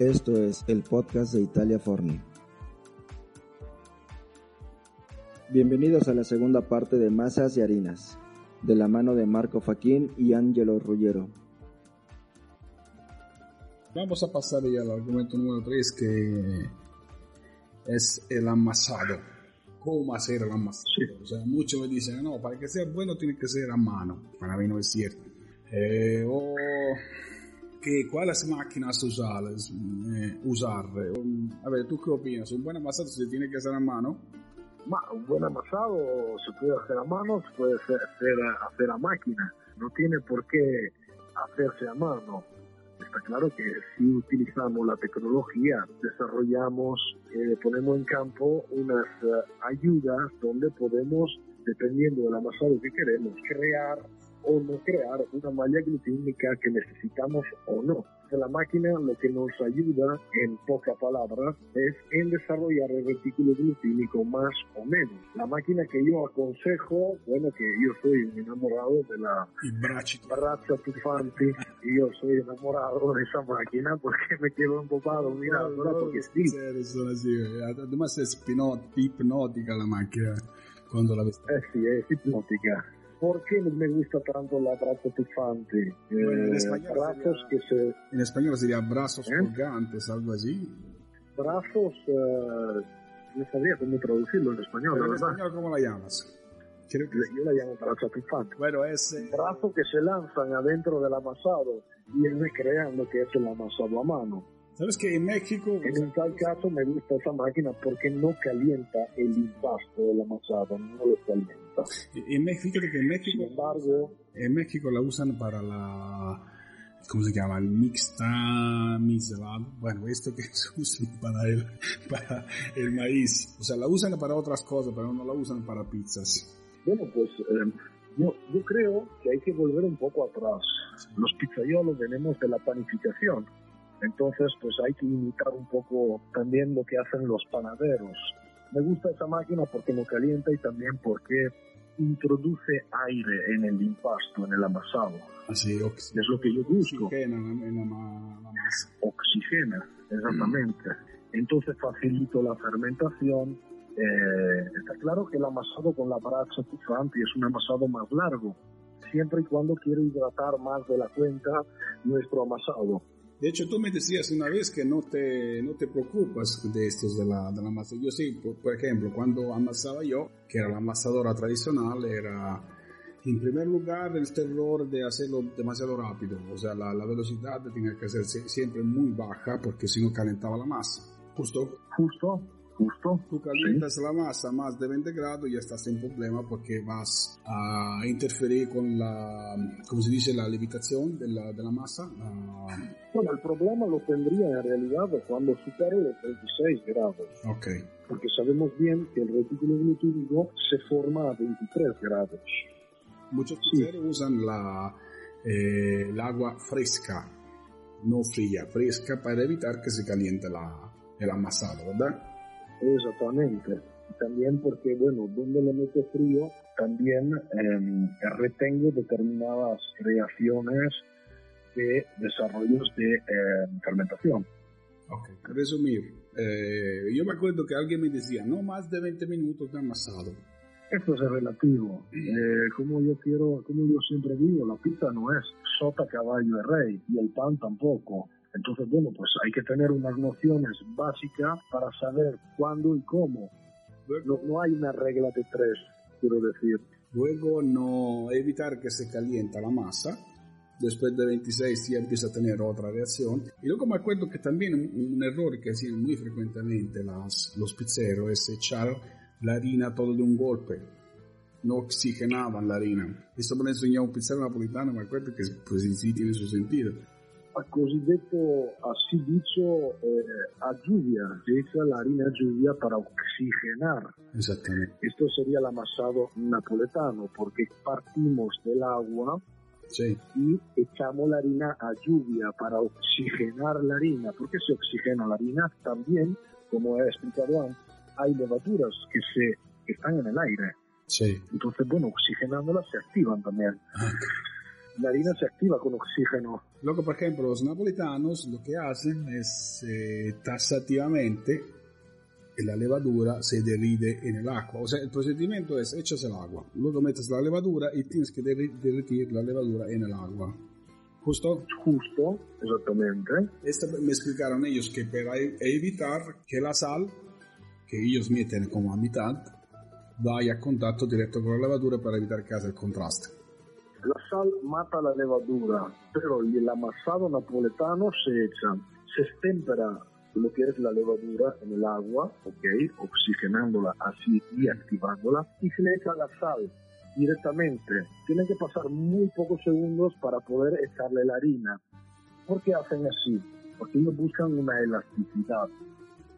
Esto es el podcast de Italia Forni. Bienvenidos a la segunda parte de Masas y Harinas, de la mano de Marco Faquín y Angelo Ruggiero. Vamos a pasar ya al argumento número 3 que es el amasado. ¿Cómo hacer el amasado? O sea, muchos me dicen, no, para que sea bueno tiene que ser a mano. Para mí no es cierto. Eh, o che quales máquinas usarles, eh, usar. A ver, ¿tú qué opinas? ¿Un buen amasado se tiene que hacer a mano? Ma, un buen amasado se puede hacer a mano, se puede hacer, hacer, a, hacer a máquina. No tiene por qué hacerse a mano. Está claro que si utilizamos la tecnología, desarrollamos, eh, ponemos en campo unas uh, ayudas donde podemos, dependiendo del amasado que queremos, crear o no crear una malla glutínica que necesitamos o no. La máquina lo que nos ayuda, en pocas palabras, es en desarrollar el retículo glutínico más o menos. La máquina que yo aconsejo, bueno, que yo soy un enamorado de la Braccia Tufanti, y yo soy enamorado de esa máquina porque me quedo embobado mirándola no, porque sí. sí. Además es hipnótica la máquina cuando la ves. Eh sí, es hipnótica. ¿Por qué me gusta tanto la brazo tufante? Bueno, en, Eh, español brazos sería, que se... en español sería brazos ¿Eh? colgantes, algo así. Brazos... eh, no sabía cómo traducirlo en español, Pero la en verdad. español, ¿cómo la llamas? Creo que Yo la llamo brazo tufante. Bueno, es... eh, Brazos que se lanzan adentro del amasado y él recrean lo que es el amasado a mano. ¿Sabes que en México... En tal caso me gusta esa máquina porque no calienta el impasto del amasado, no lo calienta. En México, que en México... embargo, En México la usan para la... ¿Cómo se llama? El mixta miserable. Bueno, esto que se usa para el, para el maíz. O sea, la usan para otras cosas, pero no la usan para pizzas. Bueno, pues eh, yo, yo creo que hay que volver un poco atrás. Los pizzaiolos venimos de la panificación. Entonces, pues hay que imitar un poco también lo que hacen los panaderos. Me gusta esa máquina porque no calienta y también porque introduce aire en el impasto, en el amasado. Así, Es lo que yo busco. oxigena en la, ma-. Oxigena, exactamente. Entonces facilito la fermentación. Eh, está claro que el amasado con la bracha tufante es un amasado más largo, siempre y cuando quiero hidratar más de la cuenta nuestro amasado. De hecho, tú me decías una vez que no te, no te preocupas de estos de la, de la masa. Yo sí, por, ejemplo, cuando amasaba yo, que era la amasadora tradicional, era en primer lugar el terror de hacerlo demasiado rápido. O sea, la, la velocidad tenía que ser sie- siempre muy baja porque si no calentaba la masa. Justo Justo, justo. tú calientas la masa a más de 20 grados y ya estás sin problema porque vas a interferir con la, ¿cómo se dice? La levitación de la, de la masa. la- Bueno, el problema lo tendría en realidad cuando supere los 36 grados, ok. porque sabemos bien que el retículo glutínico se forma a 23 grados. Muchos Sí. usan la, eh, el agua fresca, no fría, fresca para evitar que se caliente la, el amasado, ¿verdad? Exactamente. Y También porque, bueno, donde le meto frío, también eh, retengo determinadas reacciones de desarrollos de eh, fermentación. Ok. Resumir, eh, yo me acuerdo que alguien me decía, no más de 20 minutos de amasado. Esto es relativo. Eh, como yo quiero, como yo siempre digo, la pizza no es sota, caballo y rey, y el pan tampoco. Entonces, bueno, pues hay que tener unas nociones básicas para saber cuándo y cómo. No, no hay una regla de tres, quiero decir. Luego no evitar que se caliente la masa después de 26 ya empieza a tener otra reacción. Y luego me acuerdo que también un, error que hacían muy frecuentemente las, los pizzeros es echar la harina todo de un golpe. No oxigenaban la harina. Esto me lo enseñó un pizzero napolitano, me acuerdo que pues sí tiene su sentido. A cosiddetto, así dicho, eh, a lluvia. Se echa la harina a lluvia para oxigenar. Exactamente. Esto sería el amasado napoletano, porque partimos del agua y echamos la harina a lluvia para oxigenar la harina. ¿Por qué se oxigena la harina? También, como he explicado antes, hay levaduras que, se, están en el aire. Sí. Entonces, bueno, oxigenándolas se activan también. La harina se activa con oxígeno. Luego, por ejemplo, los napolitanos lo que hacen es eh, tasativamente la levadura se derrite en el agua. O sea, el procedimiento es echas el agua, luego metes la levadura y tienes que derretir la levadura en el agua. ¿Justo? Justo, exactamente. Esto me explicaron ellos que para e-, evitar que la sal, que ellos meten como a mitad, vaya a contacto directo con la levadura para evitar que haga el contraste. La sal mata la levadura, pero el amasado napoletano se echa, se estempera lo que es la levadura en el agua, ok, oxigenándola así y activándola, y se le echa la sal directamente. Tienen que pasar muy pocos segundos para poder echarle la harina. ¿Por qué hacen así? Porque ellos buscan una elasticidad,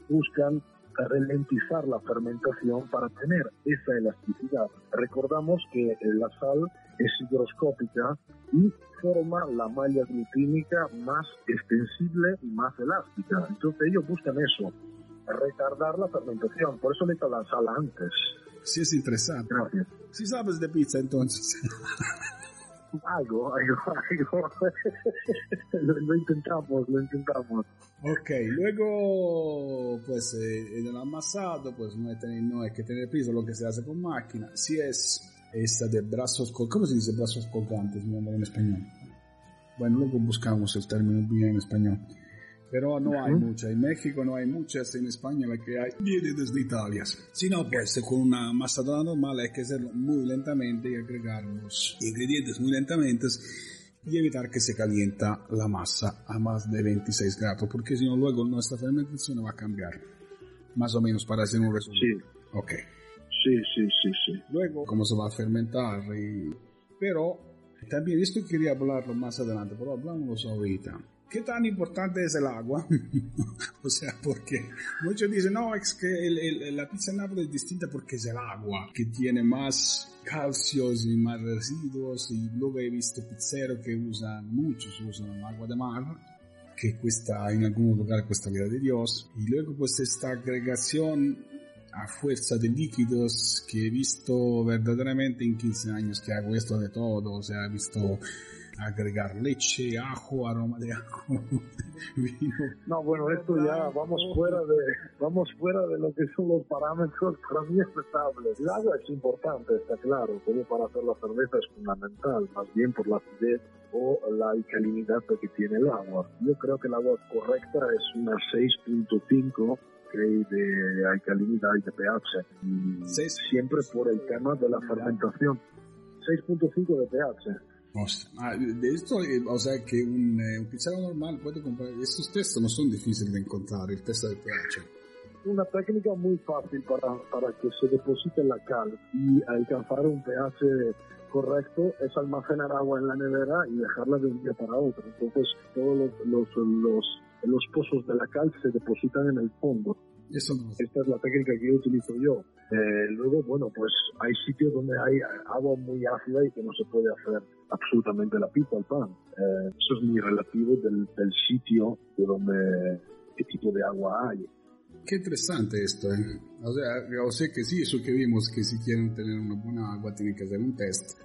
buscan ralentizar la fermentación para tener esa elasticidad. Recordamos que la sal es higroscópica y forma la malla glutínica más extensible y más elástica. Entonces ellos buscan eso, retardar la fermentación. Por eso le la sal antes. Sí, es interesante. Gracias. Sí sabes de pizza entonces. algo, algo, algo. lo, intentamos, lo intentamos. Ok, luego, pues eh, el amasado, pues no hay, no hay que tener piso, lo que se hace con máquina. Si es esta de brazos, ¿cómo se dice brazos colgantes en español? Bueno, luego buscamos el término bien en español. Pero no hay mucha. En México no hay muchas. En España la que hay viene desde Italia. Si no, pues con una masa normal hay que hacerlo muy lentamente y agregar los ingredientes muy lentamente y evitar que se calienta la masa a más de 26 grados, porque si no luego nuestra fermentación va a cambiar. Más o menos para hacer un resumen. Sí. Ok. Sí, sí, sí, sí. Luego, cómo se va a fermentar. Y... Pero también esto quería hablarlo más adelante, pero hablamos ahorita. ¿Qué tan importante es el agua? o sea, porque muchos dicen, no, es que la pizza en Nápoles es distinta porque es el agua, que tiene más calcios y más residuos. Y luego he visto pizzeros que usan, muchos usan agua de mar, que cuesta, en algún lugar cuesta vida de Dios. Y luego pues esta agregación a fuerza de líquidos que he visto verdaderamente en 15 años que hago esto de todo, o sea, he visto agregar leche, ajo, aroma de ajo, vino. No, bueno, esto ya vamos fuera de vamos fuera de lo que son los parámetros para mí aceptables. El agua es importante, está claro, como para hacer la cerveza es fundamental, más bien por la acidez o la alcalinidad que tiene el agua. Yo creo que el agua correcta es una 6.5 de alcalinidad y de pH. Y siempre por el tema de la fermentación. 6.5 de pH. Ah, de esto, eh, o sea que un, eh, un puede comprar, estos testos no son difíciles de encontrar, el test de pH. Una técnica muy fácil para, para que se deposite la cal y alcanzar un pH correcto es almacenar agua en la nevera y dejarla de un día para otro. Entonces todos los, los, los, los pozos de la cal se depositan en el fondo. Eso Esta es la técnica que yo utilizo yo. Eh, luego, bueno, pues hay sitios donde hay agua muy ácida y que no se puede hacer absolutamente la pizza al pan. Eh, eso es muy relativo del, del, sitio de donde, qué tipo de agua hay. Qué interesante esto, ¿eh? O sea, yo sé que sí, eso que vimos, que si quieren tener una buena agua tienen que hacer un test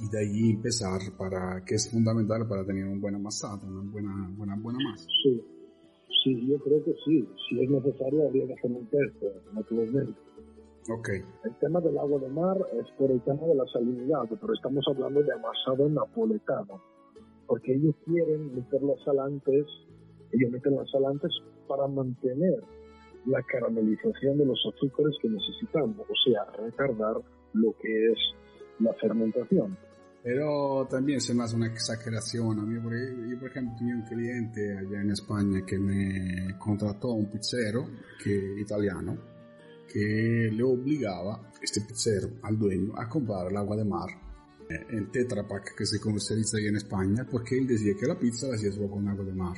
y de ahí empezar para, que es fundamental para tener un buen amasado, una buena, buena, buena masa. Sí, sí, yo creo que sí. Si es necesario, habría que hacer un test, naturalmente. Ok. El tema del agua de mar es por el tema de la salinidad, pero estamos hablando de amasado napoletano, porque ellos quieren meter los salantes, ellos meten los salantes para mantener la caramelización de los azúcares que necesitamos, o sea, retardar lo que es la fermentación. Pero también se me hace una exageración. A mí, yo, por ejemplo, tenía un cliente allá en España que me contrató un pizzero que, italiano que le obligaba, este pizzero, al dueño, a comprar el agua de mar eh, en Tetra Pak que se comercializa ahí en España porque él decía que la pizza la hacía solo con agua de mar.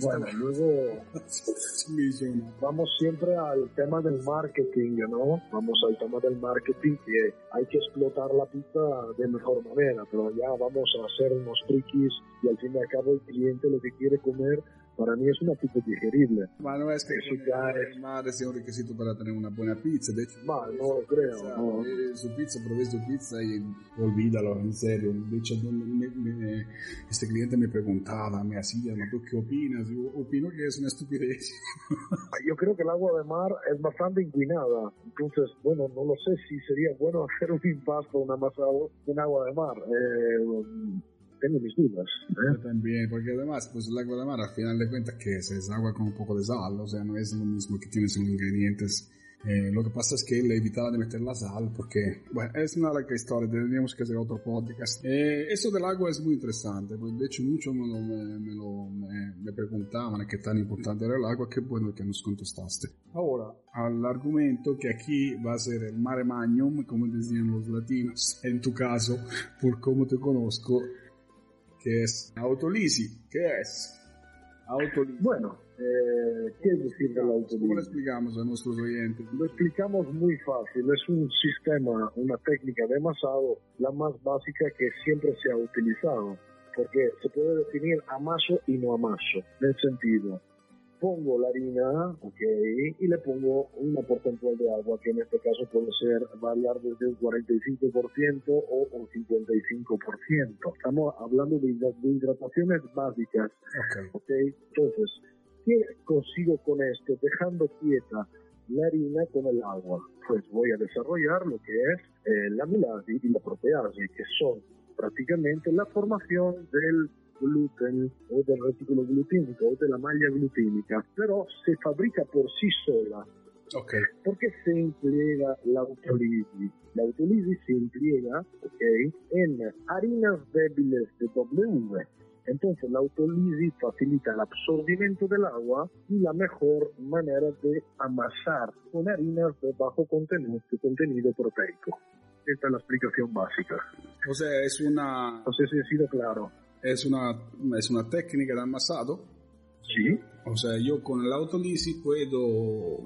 Bueno, luego vamos siempre al tema del marketing, ¿no? Vamos al tema del marketing que hay que explotar la pizza de mejor manera, pero ya vamos a hacer unos frikis y al fin y al cabo el cliente lo que quiere comer para mí es una pizza digerible. Bueno, es que es... mar es un requisito para tener una buena pizza, de hecho. Ma, no lo creo, no. Eh, su pizza, probé su pizza y olvídalo, en serio. De hecho, me, me, este cliente me preguntaba, me hacía, ¿tú qué opinas? Yo opino que es una estupidez. Yo creo que el agua de mar es bastante inclinada, entonces, bueno, no lo sé si sería bueno hacer un impasto, un amasado en agua de mar. Eh, tengo mis dudas. ¿eh? Yo también, porque además, pues el agua de mar, al final de cuentas, que es? Es agua con un poco de sal, o sea, no es lo mismo que tienes en ingredientes. Eh, lo que pasa es que le evitaba de meter la sal porque, bueno, es una larga historia, tendríamos que hacer otro podcast. Eh, eso del agua es muy interesante, pues de hecho muchos me, lo, me, lo, me, preguntaban qué tan importante era el agua, qué bueno que nos contestaste. Ahora, al argumento que aquí va a ser el mare magnum, como decían los latinos, en tu caso, por cómo te conozco, que es autolisi. ¿Qué es? Autolisi. Bueno, eh, ¿qué es decir de la autolisi? ¿Cómo lo explicamos a nuestros oyentes? Lo explicamos muy fácil. Es un sistema, una técnica de amasado, la más básica que siempre se ha utilizado. Porque se puede definir amaso y no amaso. En el sentido, pongo la harina, ok, y le pongo una porcentual de agua, que en este caso puede ser variar desde un 45% o un 55%. Estamos hablando de, hidrataciones básicas, ok. Entonces, ¿qué consigo con esto? Dejando quieta la harina con el agua. Pues voy a desarrollar lo que es eh, la milasi y la proteasa, que son prácticamente la formación del gluten o del retículo glutínico o de la malla glutínica, pero se fabrica por sí sola. Okay. Porque se emplea la autolisis. La autolisis se emplea okay, en harinas débiles de W. Entonces la autolisis facilita el absorbimiento del agua y la mejor manera de amasar con harinas de bajo contenido, contenido proteico. Esta es la explicación básica. O sea, es una... No sé si ha sido claro es una, es una técnica de amasado. Sí. O sea, yo con el autolisi puedo,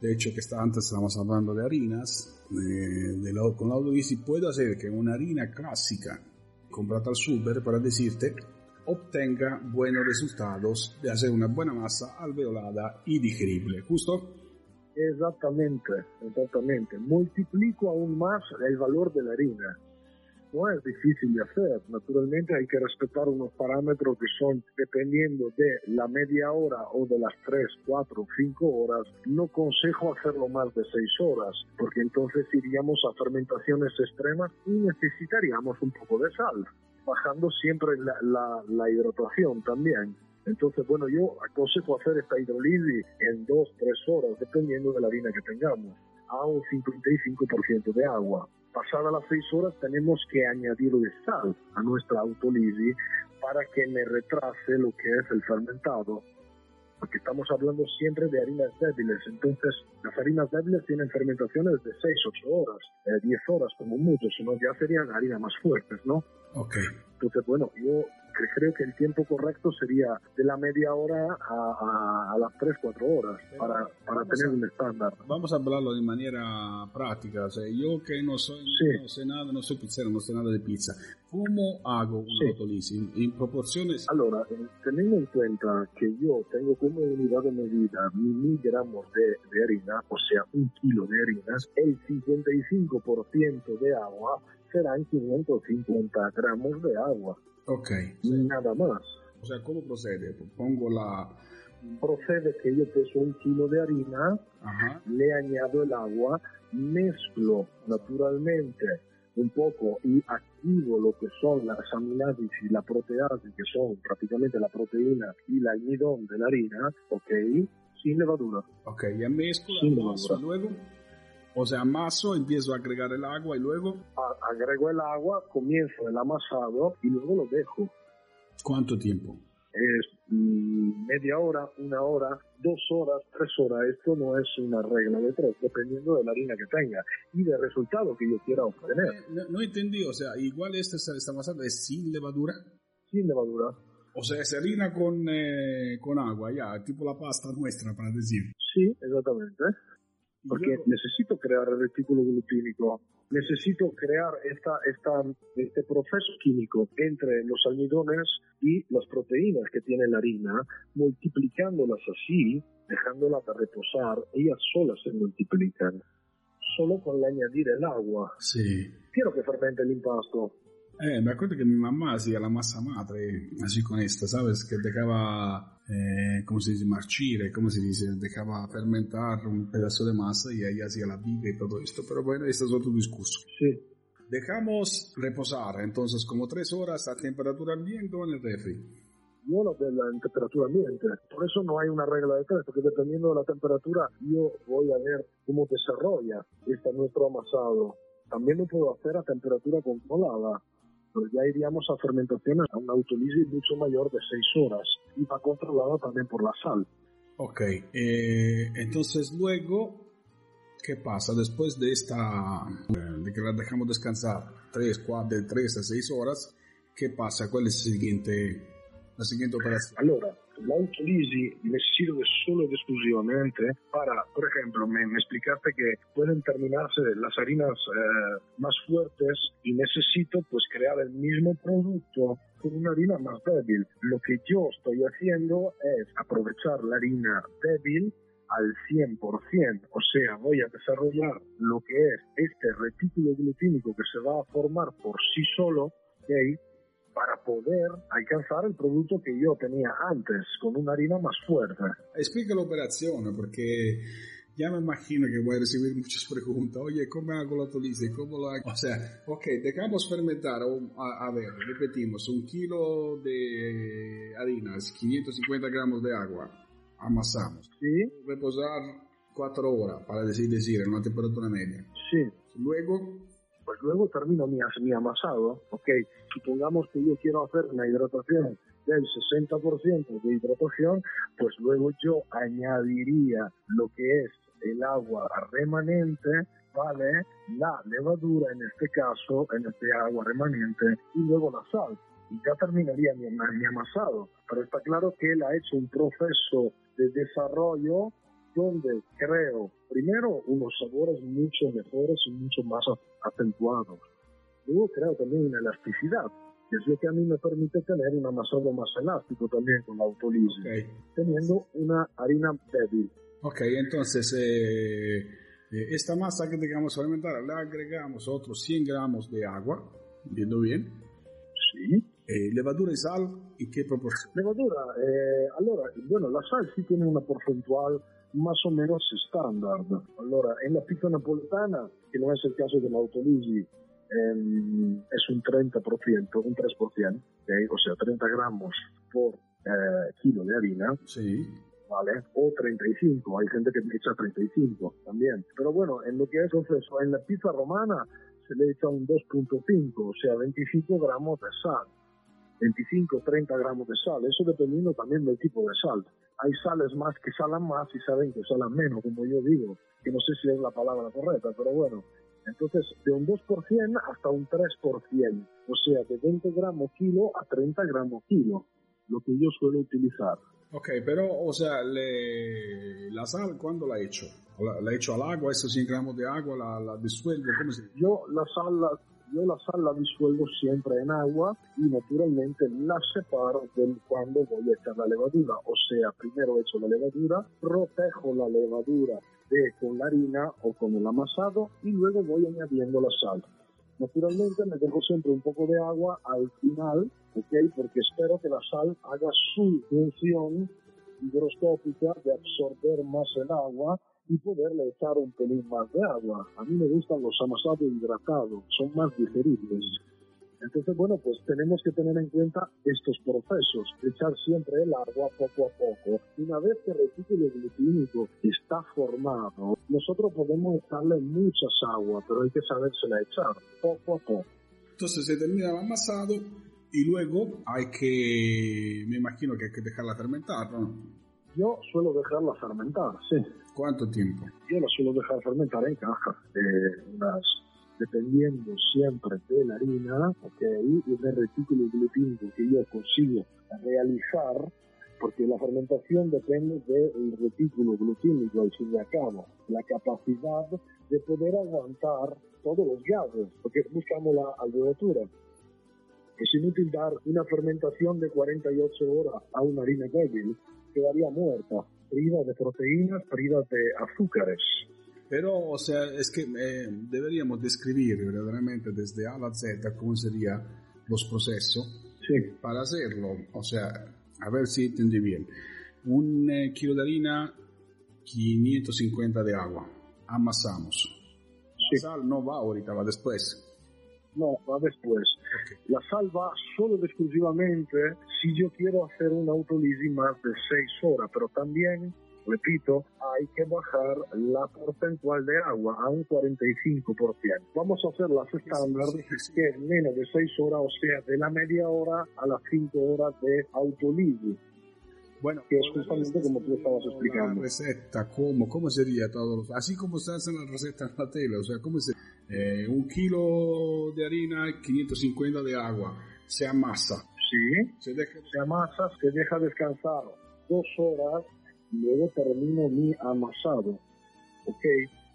de hecho que está, antes estábamos hablando de harinas, de, con el autolisi puedo hacer que una harina clásica comprada al super, para decirte, obtenga buenos resultados de hacer una buena masa alveolada y digerible, ¿justo? Exactamente, exactamente. Multiplico aún más el valor de la harina no es difícil de hacer. Naturalmente hay que respetar unos parámetros que son dependiendo de la media hora o de las 3, 4, 5 horas. No consejo hacerlo más de 6 horas, porque entonces iríamos a fermentaciones extremas y necesitaríamos un poco de sal, bajando siempre la, la, hidratación también. Entonces, bueno, yo aconsejo hacer esta hidrolisis en 2, 3 horas, dependiendo de la harina que tengamos, a un 55% de agua. Pasadas las seis horas tenemos que añadirle sal a nuestra autolisis para que me retrase lo que es el fermentado, porque estamos hablando siempre de harinas débiles, entonces las harinas débiles tienen fermentaciones de 6, 8 horas, 10 eh, horas como mucho, sino ya serían harinas más fuertes, ¿no? Ok. Entonces, bueno, yo creo que el tiempo correcto sería de la media hora a, las 3, 4 horas para, para tener un estándar. Vamos a hablarlo de manera práctica. O sea, yo que no soy, no sé nada, no soy pizzero, no sé nada de pizza. ¿Cómo hago un sí. ¿En proporciones? Allora, eh, teniendo en cuenta que yo tengo como unidad de medida mil gramos de, de harina, o sea, un kilo de harinas, el 55% de agua serán 550 gramos de agua. Ok. Nada más. O sea, ¿cómo procede? Pongo la... Procede que yo peso un kilo de harina, le añado el agua, mezclo naturalmente un poco y activo lo que son las aminoácidos y la proteasa, que son prácticamente la proteína y el almidón de la harina, ok, sin levadura. Ok, ya mezclo, luego O sea, amaso, empiezo a agregar el agua y luego... A- agrego el agua, comienzo el amasado y luego lo dejo. ¿Cuánto tiempo? Es mm, media hora, una hora, dos horas, tres horas. Esto no es una regla de tres, dependiendo de la harina que tenga y del resultado que yo quiera obtener. Eh, no, no entendí, o sea, igual esta, esta amasada es sin levadura. Sin levadura. O sea, es harina con, eh, con agua, ya, tipo la pasta nuestra, para decir. Sí, exactamente. Y Porque luego- necesito crear el retículo glutínico. Necesito crear esta, esta, este proceso químico entre los almidones y las proteínas que tiene la harina, multiplicándolas así, dejándolas reposar. Ellas solas se multiplican, solo con añadir el agua. Sí. Quiero que fermente el impasto. Eh, me acuerdo que mi mamá hacía la masa madre así con esta, ¿sabes? Que dejaba, eh, ¿cómo se dice? Marchire, ¿cómo se dice? Dejaba fermentar un pedazo de masa y ahí hacía la viga y todo esto. Pero bueno, este es otro discurso. Sí, Dejamos reposar entonces como tres horas a temperatura ambiente o en el refri. yo lo de la temperatura ambiente. Por eso no hay una regla de tres, porque dependiendo de la temperatura, yo voy a ver cómo desarrolla este nuestro amasado. También lo puedo hacer a temperatura controlada, pero ya iríamos a fermentaciones a una autolisis mucho mayor de seis horas y va controlada también por la sal. Ok, eh, entonces luego, ¿qué pasa? Después de esta, de que la dejamos descansar 3, 4, de 3 a 6 horas, ¿qué pasa? ¿Cuál es el siguiente, la siguiente operación? Allora, l'autolisi necesito que solo ed esclusivamente para, por ejemplo, me, me explicaste que pueden terminarse las harinas eh, más fuertes y necesito pues crear el mismo producto con una harina más débil. Lo que yo estoy haciendo es aprovechar la harina débil al 100%, o sea, voy a desarrollar lo que es este retículo glutínico que se va a formar por sí solo, ¿ok? Para poder alcanzar el producto que yo tenía antes, con una harina más fuerte. Explica la operación, porque ya me imagino que voy a recibir muchas preguntas. Oye, ¿cómo hago la tolice? ¿Cómo lo hago? O sea, ok, dejamos fermentar, a, a ver, repetimos, un kilo de harina, 550 gramos de agua, amasamos. ¿Sí? Reposar 4 horas, para decir, decir, en una temperatura media. Sí. Luego, luego termino mi, mi amasado, ok, supongamos que yo quiero hacer una hidratación del 60% de hidratación, pues luego yo añadiría lo que es el agua remanente, ¿vale? La levadura en este caso, en este agua remanente, y luego la sal. Y ya terminaría mi, mi amasado. Pero está claro que él ha hecho un proceso de desarrollo donde creo, primero, unos sabores mucho mejores y mucho más acentuados. Luego creo también una elasticidad, que es lo que a mí me permite tener un amasado más elástico también con la autolisis, ok. teniendo una harina débil. Ok, entonces, eh, eh, esta masa que dejamos fermentar, le agregamos otros 100 gramos de agua, ¿entiendo bien? Sí. Eh, levadura y sal, ¿y qué proporción? Levadura, eh, allora, bueno, la sal sí tiene una porcentual más o menos estándar. Allora, en la pizza napoletana, que no es el caso de la autolisi, ehm, es un 30%, un 3%, ¿ok? o sea, 30 gramos por eh, kilo de harina, Sí. ¿vale? O 35, hay gente que echa 35 también. Pero bueno, en lo que es entonces, en la pizza romana se le echa un 2.5, o sea, 25 gramos de sal. 25, 30 gramos de sal, eso dependiendo también del tipo de sal. Hay sales más que salan más y saben que salan menos, como yo digo, que no sé si es la palabra correcta, pero bueno. Entonces, de un 2% hasta un 3%, o sea, de 20 gramos kilo a 30 gramos kilo, lo que yo suelo utilizar. Ok, pero, o sea, le- la sal, ¿cuándo la he hecho? ¿La, la he hecho al agua, esos 100 gramos de agua, la, la disuelvo, ¿cómo se? Yo la sal la, yo la sal la disuelvo siempre en agua y naturalmente la separo del cuando voy a echar la levadura. O sea, primero echo la levadura, protejo la levadura de, con la harina o con el amasado y luego voy añadiendo la sal. Naturalmente me dejo siempre un poco de agua al final, ¿ok? Porque espero que la sal haga su función higroscópica de absorber más el agua y poderle echar un pelín más de agua. A mí me gustan los amasados hidratados, son más digeribles. Entonces, bueno, pues tenemos que tener en cuenta estos procesos, echar siempre el agua poco a poco. Una vez que el retículo glutínico está formado, nosotros podemos echarle muchas agua, pero hay que sabérsela echar poco a poco. Entonces se termina el amasado y luego hay que, me imagino que hay que dejarla fermentar, ¿no? Yo suelo dejarla fermentar, sí. ¿Cuánto tiempo? Yo la suelo dejar fermentar en caja, eh, unas dependiendo siempre de la harina okay, y del retículo glutínico que yo consigo realizar, porque la fermentación depende del retículo glutínico al fin y al cabo, la capacidad de poder aguantar todos los gases, porque buscamos la alveolatura. Es inútil dar una fermentación de 48 horas a una harina débil, quedaría muerta, priva de proteínas, priva de azúcares. Pero, o sea, es que eh, deberíamos describir verdaderamente desde A a Z cómo serían los procesos sí. para hacerlo. O sea, a ver si entendí bien. Un eh, kilo de harina, 550 de agua. Amasamos. Sí. La sal no va ahorita, va después. No, va después. Okay. La sal va solo y exclusivamente si yo quiero hacer una autolisis más de 6 horas, pero también repito, hay que bajar la porcentual de agua a un 45%. Vamos a hacer las estándar, que es menos de 6 horas, o sea, de la media hora a las 5 horas de autolisis. Bueno, que es justamente como tú estabas explicando. La receta, ¿cómo? ¿Cómo sería todo? Así como se hacen las recetas en la tele, o sea, ¿cómo se eh, un kilo de harina, 550 de agua, se amasa. Sí, se, deja... se amasa, se deja descansar dos horas luego termino mi amasado, ok,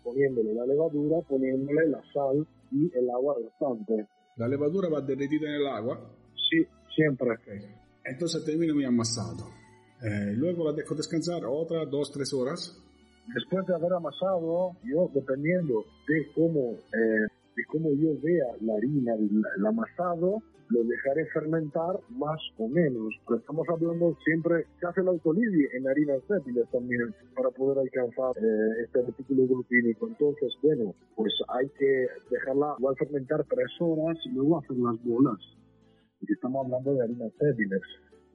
poniéndole la levadura, poniéndole la sal y el agua restante. ¿La levadura va derretida en el agua? Sí, siempre. Okay. Entonces termino mi amasado. Eh, luego la dejo descansar otra, dos, tres horas. Después de haber amasado, yo dependiendo de cómo, eh, de cómo yo vea la harina, el, el amasado, lo dejaré fermentar más o menos. Pero estamos hablando siempre, se hace autolisis en harinas débiles también para poder alcanzar eh, este retículo glutínico. Entonces, bueno, pues hay que dejarla igual fermentar tres horas y luego hacer las bolas. Y estamos hablando de harinas débiles.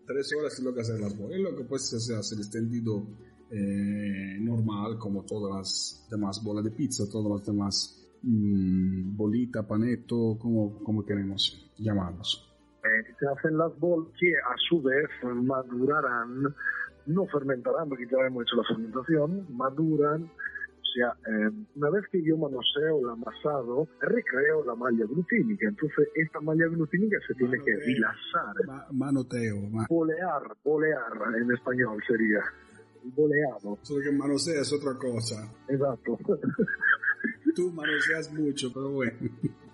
Tres horas y luego hacer las bolas. Es lo que pues se hace el extendido eh, normal, como todas las demás bolas de pizza, todas las demás mmm, bolita, paneto, como, como queremos llamarlos. Eh, se hacen las bolas que a su vez madurarán, no fermentarán porque ya hemos hecho la fermentación, maduran. O sea, eh, una vez que yo manoseo el amasado, recreo la malla glutínica. Entonces, esta malla glutínica se tiene que dilasar. Ma manoteo. Ma bolear, bolear en español sería. Boleado. Solo que manosea es otra cosa. Exacto. Tú manoseas mucho, pero bueno.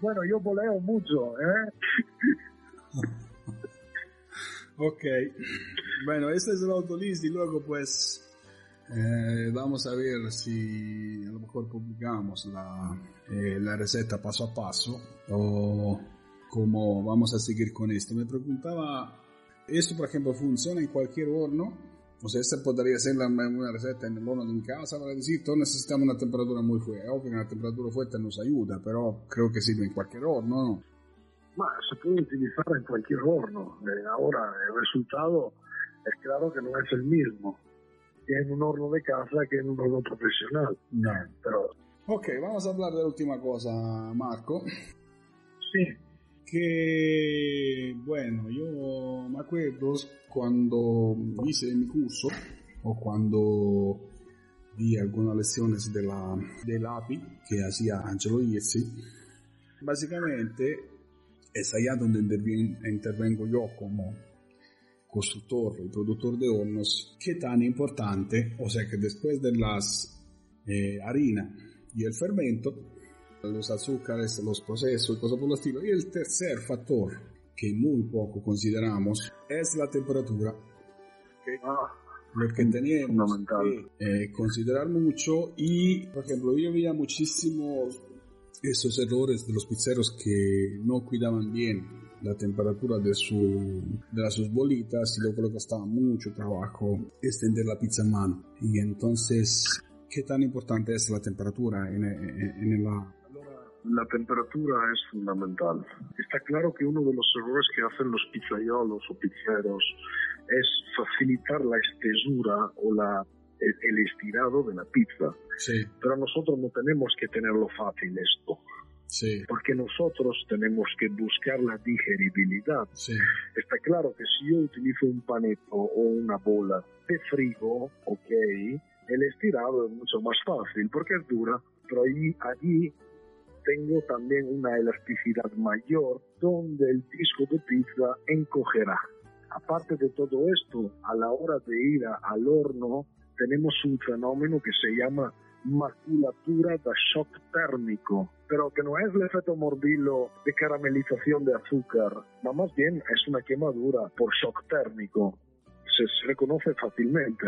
Bueno, yo boleo mucho, ¿eh? ok. Bueno, este es el autolist y luego pues eh, vamos a ver si a lo mejor publicamos la, eh, la receta paso a paso o cómo vamos a seguir con esto. Me preguntaba, ¿esto por ejemplo funciona en cualquier horno? O sea, esta podría ser la, una receta en el horno de mi casa, para decir, todos necesitamos una temperatura muy fuerte. Obvio que una temperatura fuerte nos ayuda, pero creo que sirve en cualquier horno, ¿no? Ma, se puede utilizar en cualquier horno. Eh, ahora, el resultado es claro que no es el mismo que en un horno de casa que en un horno profesional. No. Pero... Ok, vamos a hablar de la última cosa, Marco. Sí. Que, bueno, yo me acuerdo cuando hice mi curso o cuando di algunas lecciones de la, del API que hacía Angelo Iezzi. Básicamente es allá donde intervengo yo como constructor y productor de hornos, que tan importante, o sea que después de eh, harina y el fermento, los azúcares, los procesos y cosas por el estilo. Y el tercer factor que muy poco consideramos es la temperatura. Okay. Ah, lo que tenemos que eh, considerar mucho y, por ejemplo, yo veía muchísimos esos errores de los pizzeros que no cuidaban bien la temperatura de, su, de sus bolitas y luego le costaba mucho trabajo extender la pizza en mano. Y entonces, ¿qué tan importante es la temperatura en, en, en la La temperatura es fundamental. Está claro que uno de los errores que hacen los pizzaiolos o pizzeros es facilitar la estesura o la, el, estirado de la pizza. Sí. Pero nosotros no tenemos que tenerlo fácil esto. Sí. Porque nosotros tenemos que buscar la digeribilidad. Sí. Está claro que si yo utilizo un paneto o una bola de frigo, ok, el estirado es mucho más fácil porque es dura, pero allí, allí tengo también una elasticidad mayor donde el disco de pizza encogerá. Aparte de todo esto, a la hora de ir al horno, tenemos un fenómeno que se llama maculatura de shock térmico, pero que no es el efecto morbillo de caramelización de azúcar, más bien es una quemadura por shock térmico se, reconoce fácilmente.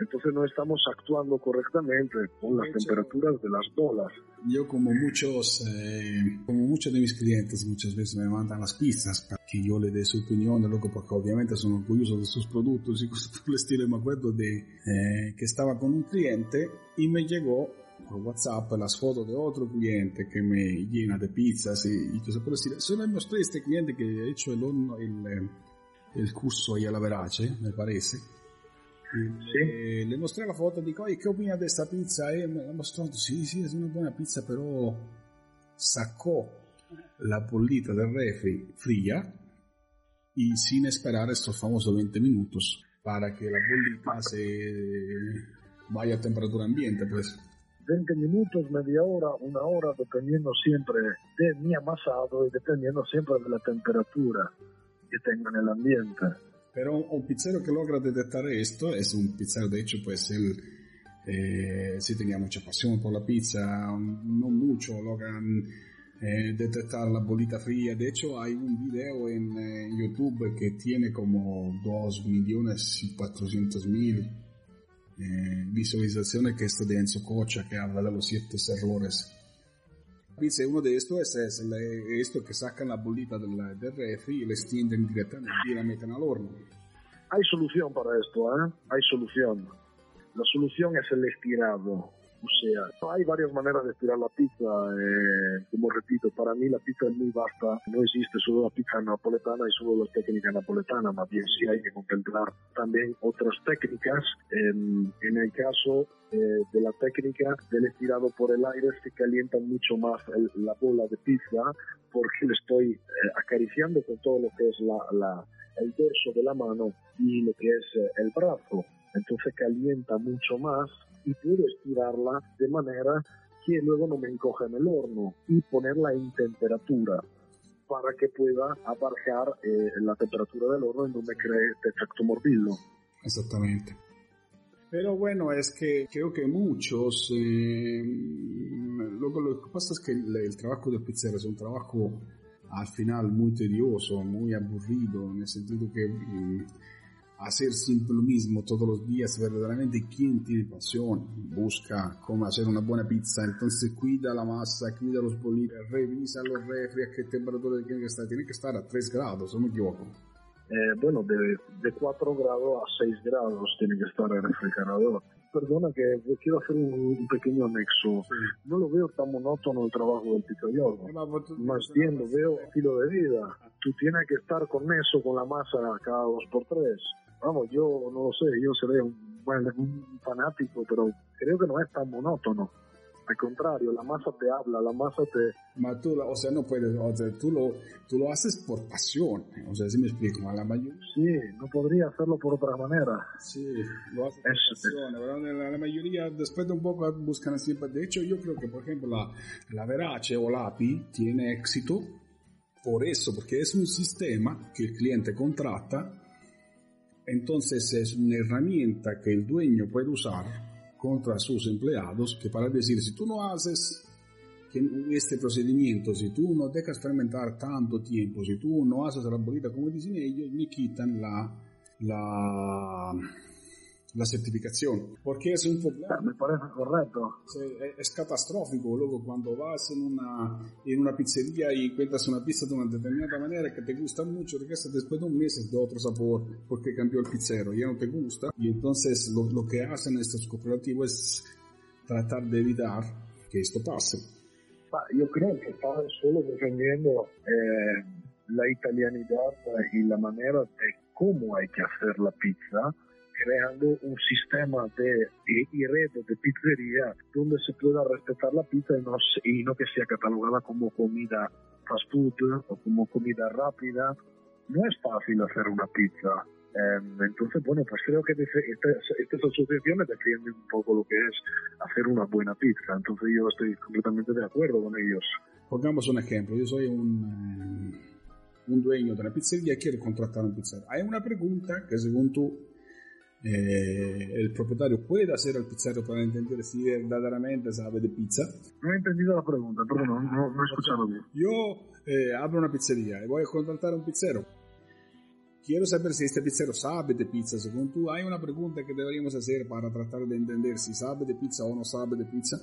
Entonces no estamos actuando correctamente con las temperaturas de las bolas. Yo como muchos, eh, como muchos de mis clientes muchas veces me mandan las pizzas para que yo le dé su opinión, loco, porque obviamente son orgullosos de sus productos y cosas por el estilo. Me acuerdo de eh, que estaba con un cliente y me llegó por WhatsApp las fotos de otro cliente que me llena de pizzas y, y cosas por el estilo. Solo mostré a este cliente que ha hecho el, el, eh, el curso ahí a la Verace, me parece. Sí. Eh, le mostré la foto dico, ¿qué opina de esta pizza? Y me mostró, sí, sí, es una buena pizza, pero sacó la bolita del refri fría y sin esperar estos famosos 20 minutos para que la bolita se vaya a temperatura ambiente, pues. 20 minutos, media hora, una hora, dependiendo siempre de mi amasado y dependiendo siempre de la temperatura que tenga en el ambiente. Pero un pizzero que logra detectar esto es un pizzero, de hecho, pues él eh, sí tenía mucha pasión por la pizza, no mucho logran eh, detectar la bolita fría. De hecho, hay un video en eh, YouTube que tiene como 2 millones y 400 mil eh, visualizaciones, que es de Enzo Cocha, que habla de los siete errores Dice, uno de estos es, es esto que sacan la bolita del, del refri y le extienden directamente y la meten al horno. Hay solución para esto, ¿eh? Hay solución. La solución es el estirado. Sea, hay varias maneras de estirar la pizza. Eh, como repito, para mí la pizza es muy vasta. No existe solo la pizza napoletana y solo la técnica napoletana. Más bien sí hay que contemplar también otras técnicas. En, el caso eh, de la técnica del estirado por el aire se calienta mucho más la bola de pizza porque le estoy eh, acariciando con todo lo que es la, la, el dorso de la mano y lo que es el brazo. Entonces calienta mucho más y puedo estirarla de manera que luego no me encoja en el horno y ponerla en temperatura para que pueda abarcar eh, la temperatura del horno y no me cree efecto morbillo. Exactamente. Pero bueno, es que creo que muchos, eh, lo, lo, que pasa es que el, el, trabajo de pizzero es un trabajo al final muy tedioso, muy aburrido, en el sentido que mm, hacer siempre lo mismo todos los días, verdaderamente quien tiene pasión busca cómo hacer una buena pizza, entonces cuida la masa, cuida los bolitas, revisa los refri, a qué temperatura tiene que estar, tiene que estar a 3 grados, ¿o me equivoco? Eh, bueno, de, de 4 grados a 6 grados tiene que estar el refrigerador. Perdona que quiero hacer un, pequeño anexo. Sí. No lo veo tan monótono el trabajo del pizzaiolo. Más bien lo veo estilo de vida. Tú tienes que estar con eso, con la masa cada dos por tres vamos, yo no lo sé, yo seré un, bueno, un fanático, pero creo que no es tan monótono. Al contrario, la masa te habla, la masa te... Ma tú, o sea, no puedes, o sea, tú lo, tú lo haces por pasión, o sea, si me explico, a la mayoría... Sí, no podría hacerlo por otra manera. Sí, lo haces por pasión, ¿verdad? La, la, mayoría después de un poco buscan siempre, de hecho yo creo que, por ejemplo, la, la Verace o la API tiene éxito por eso, porque es un sistema que el cliente contrata entonces es una herramienta que el dueño puede usar contra sus empleados que para decir, si tú no haces este procedimiento, si tú no dejas fermentar tanto tiempo, si tú no haces la bolita como dicen ellos, me quitan la, la, la certificación, porque es un problema. Me parece correcto. Es catastrófico luego cuando vas en una, en una pizzería y encuentras una pizza de una determinada manera que te gusta mucho, regresas después de un mes es de otro sabor porque cambió el pizzero, ya no te gusta. Y entonces lo, lo que hacen estos cooperativos es tratar de evitar que esto pase. Yo creo que estaban solo defendiendo eh, la italianidad y la manera de cómo hay que hacer la pizza, creando un sistema de, y, red de pizzería donde se pueda respetar la pizza y no, y no que sea catalogada como comida fast food o como comida rápida. No es fácil hacer una pizza. Em, entonces, bueno, pues creo que estas, estas asociaciones defienden un poco lo que es hacer una buena pizza. Entonces yo estoy completamente de acuerdo con ellos. Pongamos un ejemplo. Yo soy un, eh, un dueño de una pizzería y quiero contratar un pizzero. Hay una pregunta que según tú eh, el propietario puede hacer al pizzero para entender si verdaderamente sabe de pizza. No he entendido la pregunta, pero no, no, he escuchado bien. Yo eh, abro una pizzería y voy a contratar a un pizzero. Quiero saber si este pizzero sabe de pizza. Según tú, hay una pregunta que deberíamos hacer para tratar de entender si sabe de pizza o no sabe de pizza.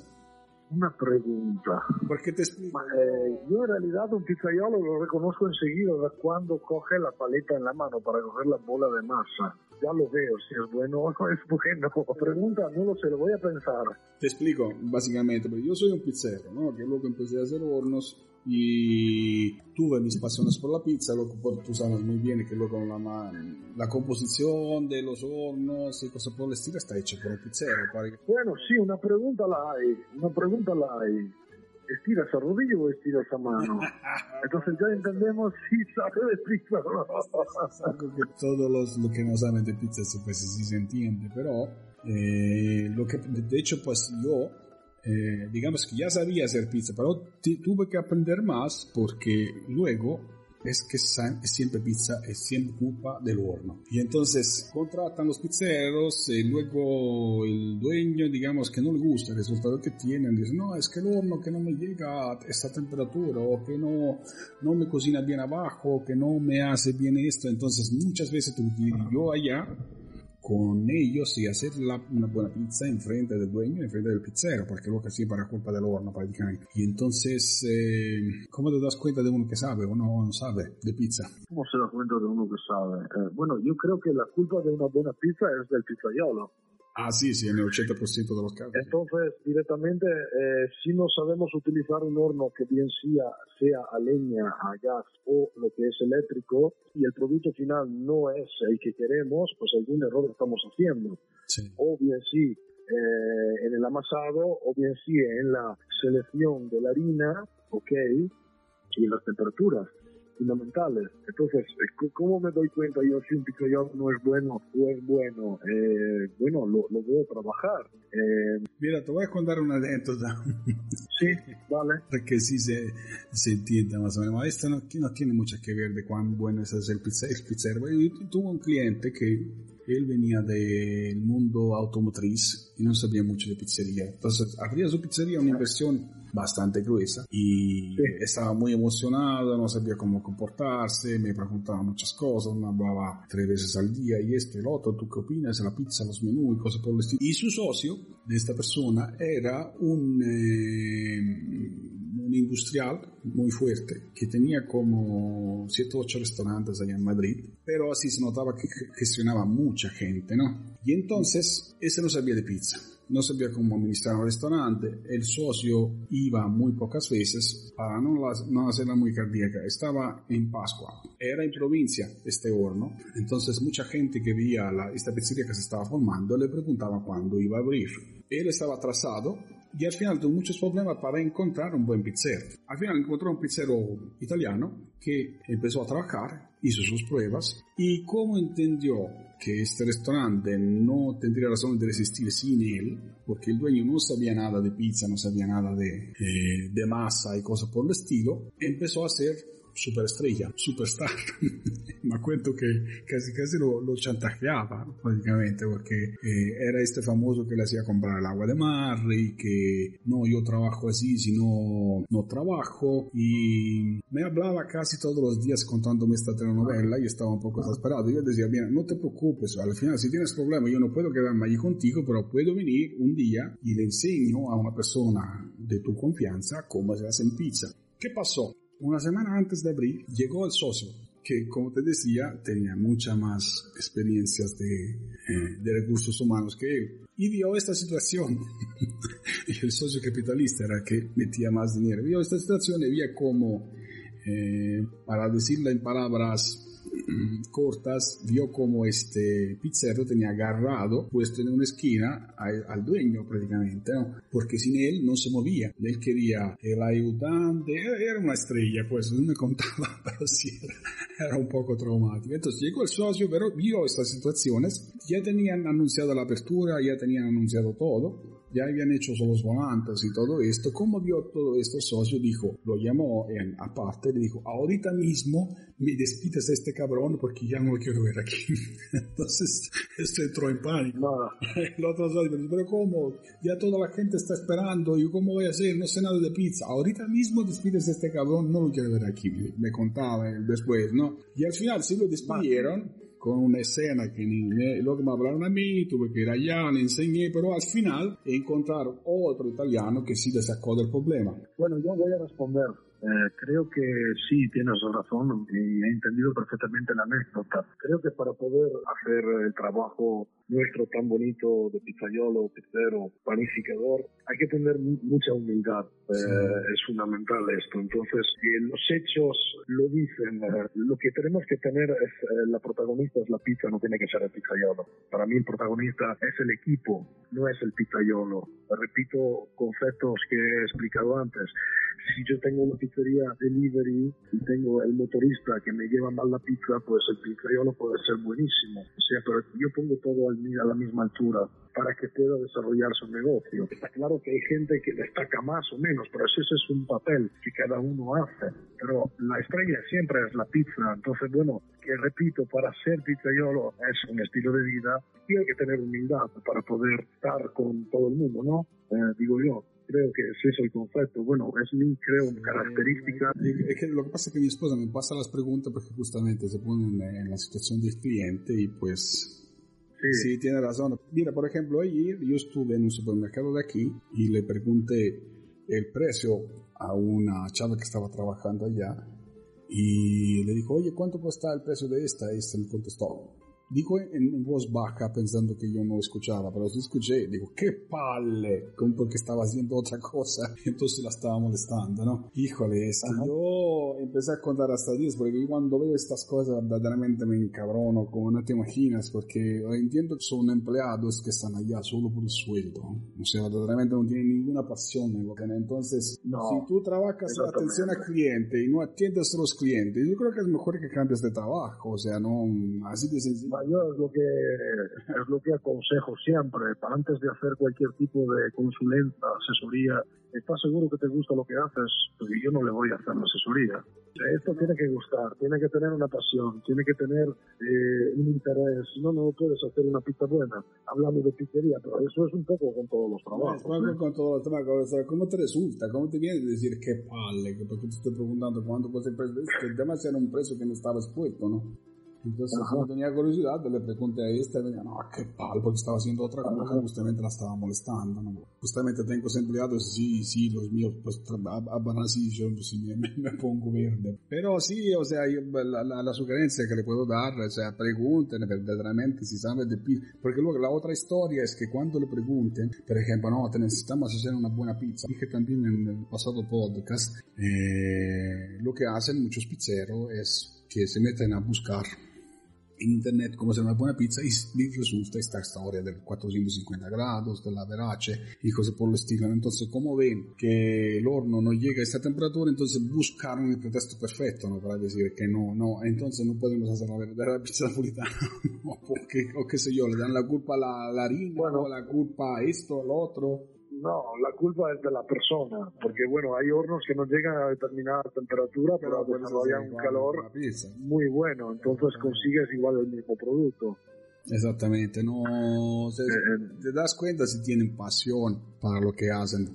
Una pregunta. ¿Por qué te explico? Eh, yo en realidad un pizzaiolo lo reconozco enseguida cuando coge la paleta en la mano para coger la bola de masa. Ya lo veo, si es bueno o es bueno. Pregunta, no lo sé, lo voy a pensar. Te explico, básicamente, yo soy un pizzero, ¿no? Que luego empecé a hacer hornos y tuve mis pasiones por la pizza, lo que tú sabes muy bien que luego la, la composición de los hornos y cosas por el estilo está hecha por el pizzero. Bueno, sí, una pregunta la hay, una pregunta la hay. ¿Estiras a rodillo o estiras a mano? Entonces ya entendemos si sabe de pizza Todos los lo que no saben de pizza pues sí se entiende, pero eh, lo que de hecho pues yo eh, digamos que ya sabía hacer pizza, pero tuve que aprender más porque luego es que siempre pizza es siempre culpa del horno. Y entonces contratan los pizzeros y luego el dueño, digamos que no le gusta el resultado que tienen, dice, no, es que el horno que no me llega a esta temperatura o que no, no me cocina bien abajo, que no me hace bien esto. Entonces muchas veces tuve que ir yo allá con ellos y hacer una buena pizza en frente del dueño, en frente del pizzero, porque lo que hacía para culpa del horno prácticamente. Y entonces, eh, ¿cómo te das cuenta de uno que sabe o no sabe de pizza? ¿Cómo se da cuenta de uno que sabe? Eh, bueno, yo creo que la culpa de una buena pizza es del pizzaiolo. Ah, sí, sí, en el 80% de los casos. Entonces, directamente, eh, si no sabemos utilizar un horno que bien sea, sea a leña, a gas o lo que es eléctrico, y el producto final no es el que queremos, pues algún error estamos haciendo. O bien sí eh, en el amasado, o bien sí en la selección de la harina, ok, y las temperaturas fundamentales. Entonces, ¿cómo me doy cuenta yo si un no es bueno o es bueno? Eh, bueno, lo, lo a trabajar. Eh, Mira, te voy a contar una anécdota. sí, vale. Para que sí se, se entienda más o menos. Esto no, no tiene mucho que ver de cuán bueno es el. El pizzero. Yo tuve un cliente que él venía del mundo automotriz y no sabía mucho de pizzería. Entonces, abría su pizzería, una inversión bastante gruesa y estaba muy emocionado, no sabía cómo comportarse, me preguntaba muchas cosas, me hablaba tres veces al día y esto y lo otro, ¿tú qué opinas? La pizza, los menús y cosas por el estilo. Y su socio de esta persona era un... Eh, un industrial muy fuerte que tenía como 7 o 8 restaurantes allá en Madrid, pero así se notaba que gestionaba mucha gente, ¿no? Y entonces ese no sabía de pizza no sabía cómo administrar un restaurante, el socio iba muy pocas veces para no, no hacerla muy cardíaca, estaba en Pascua, era en provincia este horno, entonces mucha gente que veía la, esta pizzería que se estaba formando le preguntaba cuándo iba a abrir. Él estaba atrasado y al final tuvo muchos problemas para encontrar un buen pizzero. Al final encontró un pizzero italiano que empezó a trabajar, hizo sus pruebas y como entendió que este restaurante no tendría razón de resistir sin él, porque el dueño no sabía nada de pizza, no sabía nada de, eh, de masa y cosas por el estilo, empezó a hacer superestrella, superstar. Me cuento que casi casi lo, chantajeaba, prácticamente, porque eh, era este famoso que le hacía comprar el agua de mar y que no, yo trabajo así, si no, no trabajo. Y me hablaba casi todos los días contándome esta telenovela y estaba un poco desesperado. Yo decía, bien, no te preocupes, al final si tienes problemas yo no puedo quedarme allí contigo, pero puedo venir un día y le enseño a una persona de tu confianza cómo se hace en pizza. ¿Qué pasó? Una semana antes de abrir, llegó el socio, que como te decía, tenía muchas más experiencias de, eh, de recursos humanos que él. y vio esta situación. el socio capitalista era que metía más dinero. Vio esta situación y veía como, eh, para decirla en palabras cortas, vio como este pizzero tenía agarrado, puesto en una esquina al, dueño prácticamente, ¿no? porque sin él no se movía. Él quería el ayudante, era una estrella, pues no me contaba, pero sí era un poco traumático. Entonces llegó el socio, pero vio estas situaciones, ya tenían anunciado la apertura, ya tenían anunciado todo, ya habían hecho los volantes y todo esto. Como vio todo esto, el socio dijo, lo llamó en aparte, le dijo, ahorita mismo me despides a este cabrón porque ya no lo quiero ver aquí. Entonces, esto entró en pánico. El otro socio pero ¿cómo? Ya toda la gente está esperando, ¿y cómo voy a hacer? No sé nada de pizza. Ahorita mismo despides a este cabrón, no lo quiero ver aquí. Me contaba después, ¿no? Y al final sí lo despidieron con una escena que ni me, luego me hablaron a mí, tuve que ir allá, le enseñé, pero al final encontraron otro italiano que sí le sacó del problema. Bueno, yo voy a responder. Eh, creo que sí, tienes razón y he entendido perfectamente la anécdota. Creo que para poder hacer el trabajo nuestro tan bonito de pizzaiolo, pizzero, panificador, hay que tener mucha humildad. Eh, es fundamental esto. Entonces, los hechos lo dicen. Eh, lo que tenemos que tener es la protagonista es la pizza, no tiene que ser el pizzaiolo. Para mí el protagonista es el equipo, no es el pizzaiolo. Repito conceptos que he explicado antes si yo tengo una pizzería delivery y tengo el motorista que me lleva mal la pizza, pues el pizzaiolo puede ser buenísimo. O sea, pero yo pongo todo a la misma altura para que pueda desarrollar su negocio. Está claro que hay gente que destaca más o menos, pero ese es un papel que cada uno hace. Pero la estrella siempre es la pizza. Entonces, bueno, que repito, para ser pizzaiolo es un estilo de vida y hay que tener humildad para poder estar con todo el mundo, ¿no? Eh, digo yo creo que es eso el concepto. Bueno, es mi, creo, característica. Es que lo que pasa es que mi esposa me pasa las preguntas porque justamente se pone en, la situación del cliente y pues... Sí. tiene razón. Mira, por ejemplo, ayer yo estuve en un supermercado de aquí y le pregunté el precio a una chava que estaba trabajando allá y le dijo, oye, ¿cuánto cuesta el precio de esta? Y este me contestó, Dijo en, voz baja pensando que yo no escuchaba, pero sí escuché. Digo, qué palle, como porque estaba haciendo otra cosa. Entonces la estaba molestando, ¿no? Híjole, es yo empecé a contar hasta 10 porque cuando veo estas cosas verdaderamente me encabrono, como no te imaginas, porque entiendo que son empleados que están allá solo por el sueldo. O sea, verdaderamente no tienen ninguna pasión en lo que Entonces, si tú trabajas en atención al cliente y no atiendes a los clientes, yo creo que es mejor que cambies de trabajo. O sea, no así de sencillo yo es lo que es lo que aconsejo siempre, antes de hacer cualquier tipo de consulenta, asesoría, ¿estás seguro que te gusta lo que haces? Porque yo no le voy a hacer la asesoría. Esto tiene que gustar, tiene que tener una pasión, tiene que tener eh, un interés. No, no puedes hacer una pizza buena. Hablamos de pizzería, pero eso es un poco con todos los trabajos. No, con todos los trabajos. ¿Cómo te resulta? ¿Cómo te viene a decir qué palle? Porque te estoy preguntando cuánto puede ser el precio. que tema era un precio que no estaba expuesto, ¿no? Entonces, como tenía curiosidad, le pregunté a este, me dijo, no, qué tal, porque estaba haciendo otra cosa, justamente la estaba molestando, ¿no? Justamente tengo empleados, sí, sí, los míos, pues, van así, yo pues, me, me, pongo verde. Pero sí, o sea, la, la, la, sugerencia que le puedo dar, o sea, pregunten verdaderamente si saben de pizza, porque luego la otra historia es que cuando le pregunten, por ejemplo, no, te necesitamos hacer una buena pizza, dije también en el pasado podcast, eh, lo que hacen muchos pizzeros es que se meten a buscar en internet cómo hacer una buena pizza y resulta esta historia de 450 grados, de la verace y cosas por el estilo. Entonces, como ven que el horno no llega a esta temperatura, entonces buscaron el pretexto perfecto ¿no? para decir que no, no, entonces no podemos hacer la verdadera pizza napolitana, porque, o qué sé yo, le dan la culpa a la, la harina, bueno. o la culpa a esto, al otro. No, la culpa es de la persona, porque bueno, hay hornos que no llegan a determinada temperatura, pero, pero desarrollan un calor muy bueno, entonces consigues igual el mismo producto. Exactamente, no se, eh, te das cuenta si tienen pasión para lo que hacen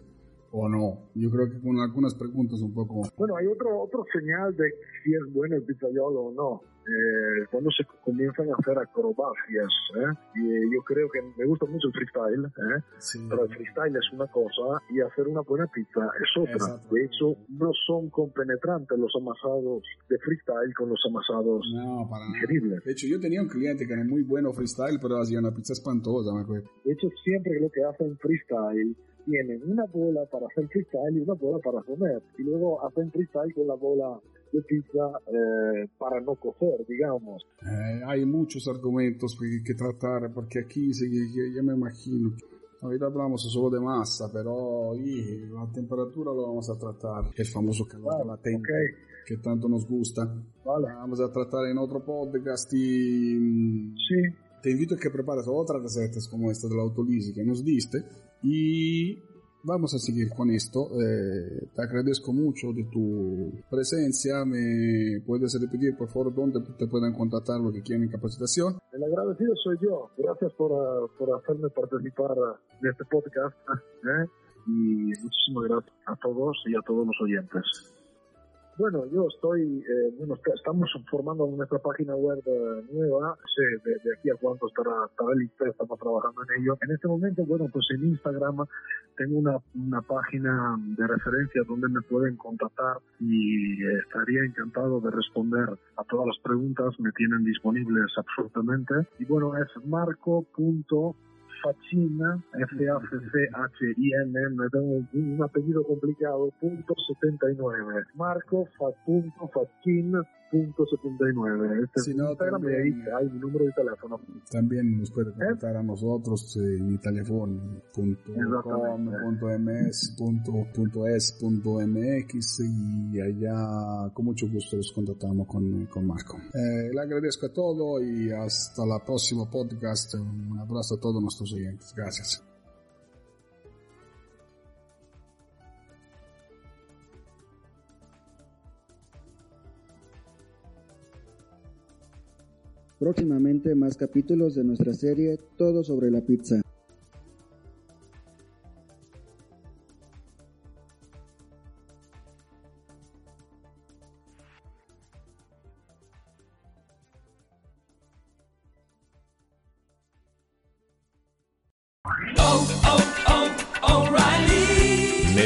o no. Yo creo que con algunas preguntas un poco. Bueno, hay otro otro señal de si es bueno el pizzaiolo o no eh, cuando se comienzan a hacer acrobacias. ¿eh? Y eh, yo creo que me gusta mucho el freestyle, ¿eh? Sí. pero el freestyle es una cosa y hacer una buena pizza es otra. Exacto. De hecho, no son compenetrantes los amasados de freestyle con los amasados No, para. De hecho, yo tenía un cliente que era muy bueno freestyle, pero hacía una pizza espantosa, me acuerdo. De hecho, siempre lo que hacen freestyle tienen una bola para hacer freestyle y una bola para comer. Y luego hacen freestyle con la bola de pizza eh, para no cocer, digamos. Eh, hay muchos argumentos que, que tratar, porque aquí sí, ya, ya me imagino. Ahorita hablamos solo de masa, pero y, la temperatura lo vamos a tratar. El famoso calor Vale, latente ok. que tanto nos gusta. Vale. Vamos a tratar en otro podcast y Sí, te invito a que prepares otras recetas como esta de la autolisi que nos diste y vamos a seguir con esto. Eh, te agradezco mucho de tu presencia. ¿Me puedes repetir, por favor, dónde te pueden contactar los que quieren capacitación? el agradecido soy yo. Gracias por, por hacerme participar de este podcast. ¿eh? Y muchísimas gracias a todos y a todos los oyentes. Bueno, yo estoy, eh, bueno, est- estamos formando nuestra página web eh, nueva, no sé de, de aquí a cuánto estará, estará lista, estamos trabajando en ello. En este momento, bueno, pues en Instagram tengo una, una página de referencia donde me pueden contactar y eh, estaría encantado de responder a todas las preguntas, me tienen disponibles absolutamente. Y bueno, es marco.facina, Facchina, F-A-C-H-I-N-N, un apellido complicato, punto 79 Marco fa, punto, Fatkin Este si no, Instagram también, y ahí hay mi número de teléfono. También nos puede ¿Eh? contactar ¿Eh? a nosotros eh, mi teléfono punto com, punto ms, punto, punto es, punto mx y allá con mucho gusto los contactamos con, eh, con Marco. Eh, le agradezco a todo y hasta la próxima podcast. Un abrazo a todos nuestros oyentes. Gracias. Próximamente más capítulos de nuestra serie Todo sobre la pizza.